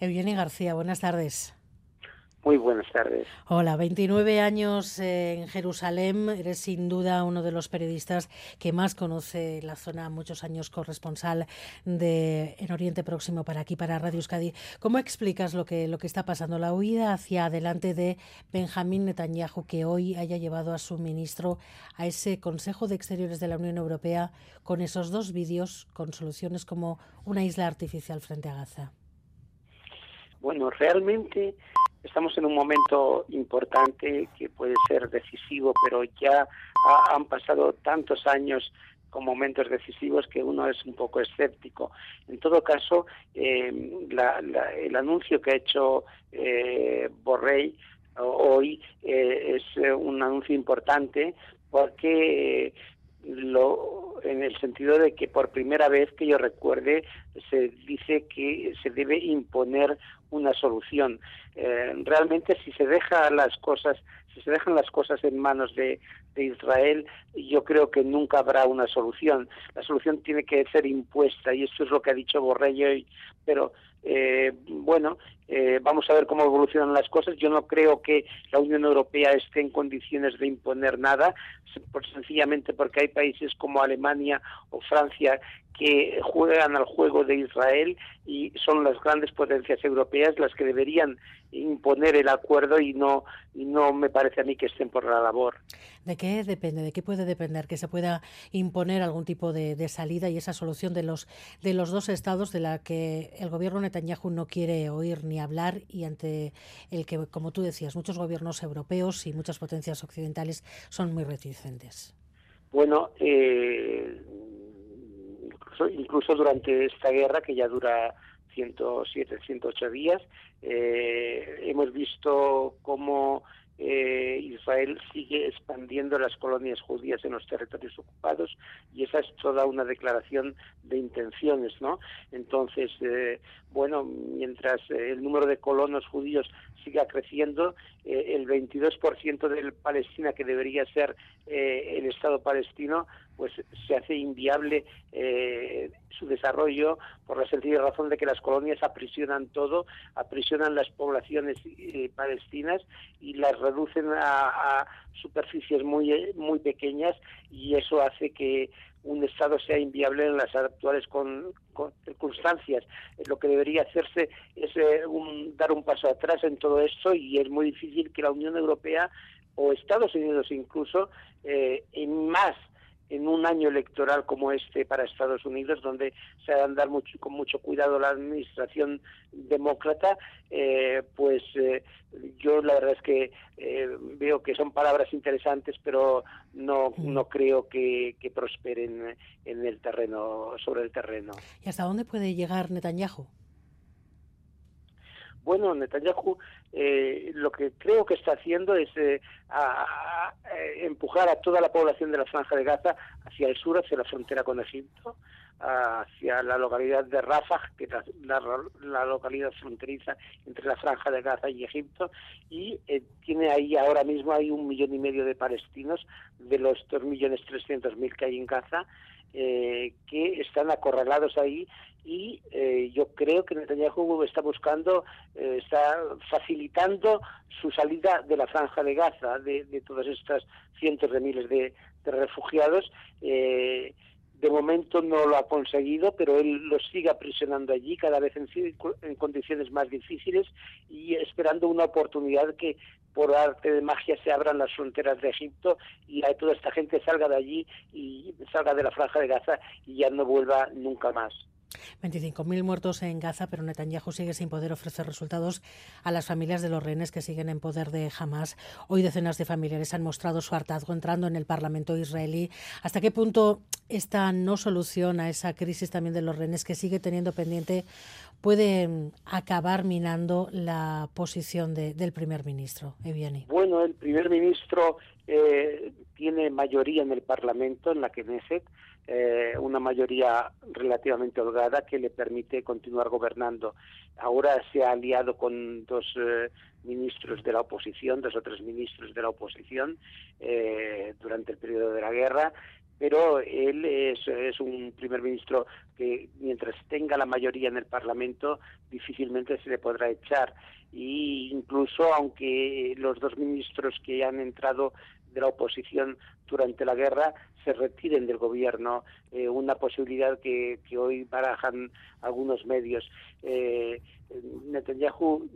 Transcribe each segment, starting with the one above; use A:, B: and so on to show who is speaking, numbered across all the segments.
A: Eugenia García, buenas tardes.
B: Muy buenas tardes.
A: Hola, 29 años en Jerusalén. Eres sin duda uno de los periodistas que más conoce la zona, muchos años corresponsal de en Oriente Próximo para aquí, para Radio Euskadi. ¿Cómo explicas lo que, lo que está pasando? La huida hacia adelante de Benjamín Netanyahu, que hoy haya llevado a su ministro a ese Consejo de Exteriores de la Unión Europea con esos dos vídeos con soluciones como una isla artificial frente a Gaza.
B: Bueno, realmente estamos en un momento importante que puede ser decisivo, pero ya han pasado tantos años con momentos decisivos que uno es un poco escéptico. En todo caso, eh, el anuncio que ha hecho eh, Borrell hoy eh, es un anuncio importante porque lo, en el sentido de que por primera vez que yo recuerde se dice que se debe imponer una solución. Eh, realmente si se deja las cosas, si se dejan las cosas en manos de, de Israel, yo creo que nunca habrá una solución. La solución tiene que ser impuesta y esto es lo que ha dicho Borrell hoy. Pero eh, bueno, eh, vamos a ver cómo evolucionan las cosas. Yo no creo que la Unión Europea esté en condiciones de imponer nada, sencillamente porque hay países como Alemania o Francia que juegan al juego de Israel y son las grandes potencias europeas las que deberían imponer el acuerdo y no y no me parece a mí que estén por la labor.
A: ¿De qué depende? ¿De qué puede depender que se pueda imponer algún tipo de, de, salida y esa solución de los de los dos estados de la que el gobierno Netanyahu no quiere oír ni hablar y ante el que, como tú decías, muchos gobiernos europeos y muchas potencias occidentales son muy reticentes?
B: Bueno, eh, incluso durante esta guerra que ya dura 107, 108 días, eh, hemos visto cómo eh, Israel sigue expandiendo las colonias judías en los territorios ocupados y esa es toda una declaración de intenciones, ¿no? Entonces, eh, bueno, mientras el número de colonos judíos siga creciendo, eh, el 22% de Palestina que debería ser eh, el Estado palestino, pues se hace inviable eh, su desarrollo por la sencilla razón de que las colonias aprisionan todo, aprisionan las poblaciones palestinas y las reducen a, superficies muy muy pequeñas y eso hace que un Estado sea inviable en las actuales con, circunstancias. Lo que debería hacerse es eh, dar un paso atrás en todo esto y es muy difícil que la Unión Europea o Estados Unidos incluso, eh, en más en un año electoral como este para Estados Unidos, donde se ha de andar mucho, con mucho cuidado la administración demócrata, eh, pues eh, yo la verdad es que eh, veo que son palabras interesantes, pero no, no creo que, que prosperen en el terreno, sobre el terreno.
A: ¿Y hasta dónde puede llegar Netanyahu?
B: Bueno, Netanyahu eh, lo que creo que está haciendo es eh, empujar a toda la población de la franja de Gaza hacia el sur, hacia la frontera con Egipto, hacia la localidad de Rafah, que es la, localidad fronteriza entre la franja de Gaza y Egipto, y eh, tiene ahí ahora mismo hay un millón y medio de palestinos de los dos millones trescientos mil que hay en Gaza, que están acorralados ahí y eh, yo creo que Netanyahu está buscando, eh, está facilitando su salida de la franja de Gaza, de, de todas estas cientos de miles de, de refugiados. Eh, de momento no lo ha conseguido, pero él los sigue aprisionando allí, cada vez en, en, condiciones más difíciles y esperando una oportunidad que por arte de magia se abran las fronteras de Egipto y toda esta gente salga de allí y salga de la franja de Gaza y ya no vuelva nunca más.
A: 25.000 muertos en Gaza, pero Netanyahu sigue sin poder ofrecer resultados a las familias de los rehenes que siguen en poder de Hamas. Hoy decenas de familiares han mostrado su hartazgo entrando en el Parlamento israelí. ¿Hasta qué punto esta no solución a esa crisis también de los rehenes que sigue teniendo pendiente puede mm, acabar minando la posición de, del primer ministro, Eviani?
B: Bueno, el primer ministro eh, tiene mayoría en el Parlamento, en la Knesset, eh, una mayoría relativamente holgada que le permite continuar gobernando. Ahora se ha aliado con dos eh, ministros de la oposición, dos o tres ministros de la oposición eh, durante el periodo de la guerra pero él es, es, un primer ministro que mientras tenga la mayoría en el Parlamento difícilmente se le podrá echar y incluso aunque los dos ministros que han entrado de la oposición durante la guerra se retiren del gobierno, eh, una posibilidad que, que, hoy barajan algunos medios. Eh, Netanyahu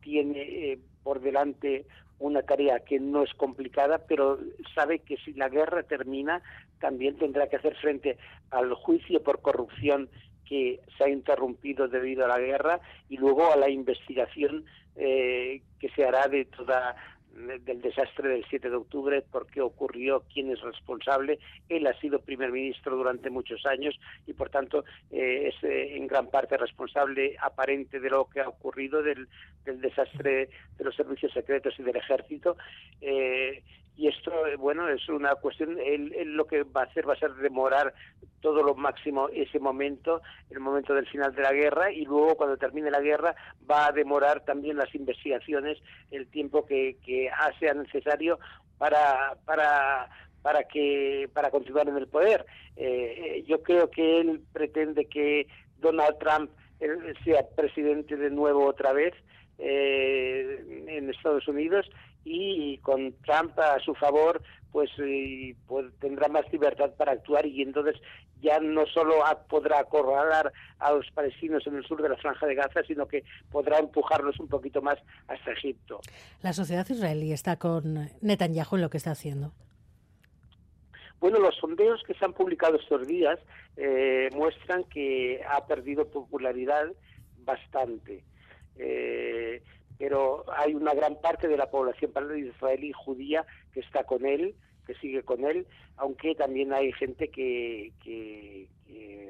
B: tiene eh, por delante una tarea que no es complicada, pero sabe que si la guerra termina, también tendrá que hacer frente al juicio por corrupción que se ha interrumpido debido a la guerra y luego a la investigación eh, que se hará de toda del desastre del 7 de octubre, por qué ocurrió, quién es responsable. Él ha sido primer ministro durante muchos años y, por tanto, eh, es eh, en gran parte responsable aparente de lo que ha ocurrido, del, del desastre de los servicios secretos y del ejército. Eh, y esto, bueno, es una cuestión, él, lo que va a hacer va a ser demorar todo lo máximo ese momento, el momento del final de la guerra, y luego cuando termine la guerra va a demorar también las investigaciones el tiempo que, que sea necesario para, para, para, que, para continuar en el poder. Eh, yo creo que él pretende que Donald Trump eh, sea presidente de nuevo otra vez eh, en Estados Unidos y con Trump a su favor pues, pues, tendrá más libertad para actuar y entonces ya no solo podrá acorralar a los palestinos en el sur de la franja de Gaza, sino que podrá empujarlos un poquito más hasta Egipto.
A: La sociedad israelí está con Netanyahu en lo que está haciendo.
B: Bueno, los sondeos que se han publicado estos días eh, muestran que ha perdido popularidad bastante. Eh, pero hay una gran parte de la población israelí judía que está con él, que sigue con él, aunque también hay gente que, que,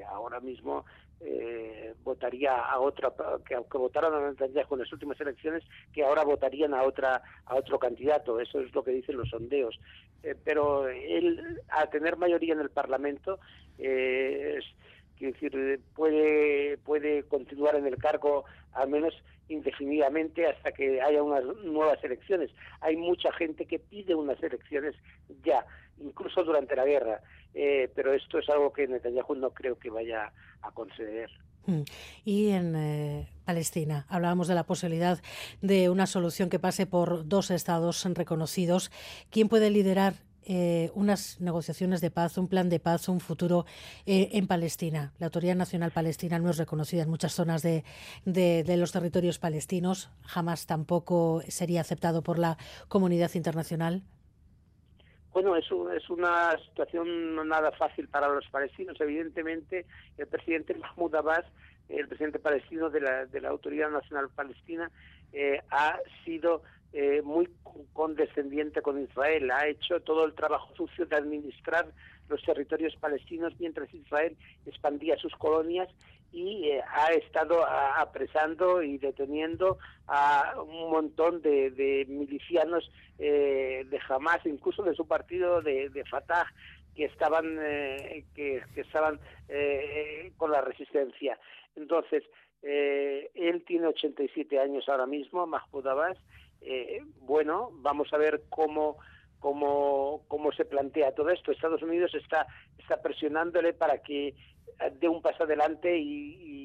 B: ahora mismo eh, votaría a otra, que aunque votaron a Netanyahu en las últimas elecciones, que ahora votarían a otra a otro candidato. Eso es lo que dicen los sondeos. Eh, pero él, al tener mayoría en el Parlamento, eh, decir, puede puede continuar en el cargo al menos indefinidamente hasta que haya unas nuevas elecciones. Hay mucha gente que pide unas elecciones ya, incluso durante la guerra, eh, pero esto es algo que Netanyahu no creo que vaya a conceder.
A: Mm. Y en eh, Palestina, hablábamos de la posibilidad de una solución que pase por dos estados reconocidos. ¿Quién puede liderar eh, unas negociaciones de paz, un plan de paz, un futuro eh, en Palestina. La Autoridad Nacional Palestina no es reconocida en muchas zonas de, de, los territorios palestinos. Jamás tampoco sería aceptado por la comunidad internacional.
B: Bueno, es, es una situación nada fácil para los palestinos. Evidentemente, el presidente Mahmoud Abbas, el presidente palestino de la, de la Autoridad Nacional Palestina, eh, ha sido eh, muy condescendiente con Israel, ha hecho todo el trabajo sucio de administrar los territorios palestinos mientras Israel expandía sus colonias y eh, ha estado apresando y deteniendo a un montón de, milicianos eh, de Hamas, incluso de su partido de, Fatah, que estaban que, estaban con la resistencia. Entonces, él tiene 87 años ahora mismo, Mahmoud Abbas, eh, bueno, vamos a ver cómo, cómo, cómo se plantea todo esto. Estados Unidos está, está presionándole para que dé un paso adelante y,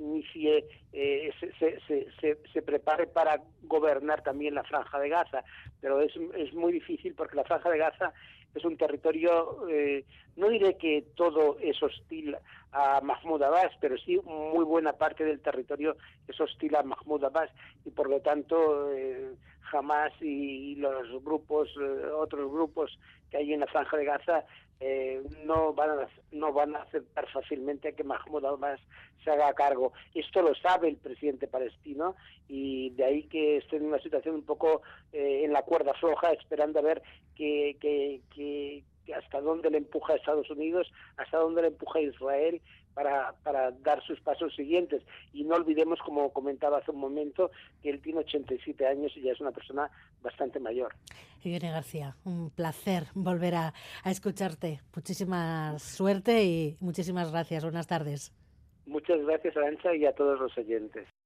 B: inicie, eh, se, se, se, prepare para gobernar también la franja de Gaza. Pero es, es muy difícil porque la franja de Gaza es un territorio, eh, no diré que todo es hostil a Mahmoud Abbas, pero sí muy buena parte del territorio es hostil a Mahmoud Abbas y por lo tanto eh, Hamas y, los grupos, eh, otros grupos que hay en la franja de Gaza eh, no van a, no van a aceptar fácilmente que Mahmoud Abbas se haga cargo. Esto lo sabe el presidente palestino y de ahí que esté en una situación un poco eh, en la cuerda floja, esperando a ver que, que, que, hasta dónde le empuja a Estados Unidos, hasta dónde le empuja a Israel para, para dar sus pasos siguientes. Y no olvidemos, como comentaba hace un momento, que él tiene 87 años y ya es una persona bastante mayor.
A: Irene García, un placer volver a, a escucharte. Muchísima suerte y muchísimas gracias. Buenas tardes.
B: Muchas gracias, Arancha, y a todos los oyentes.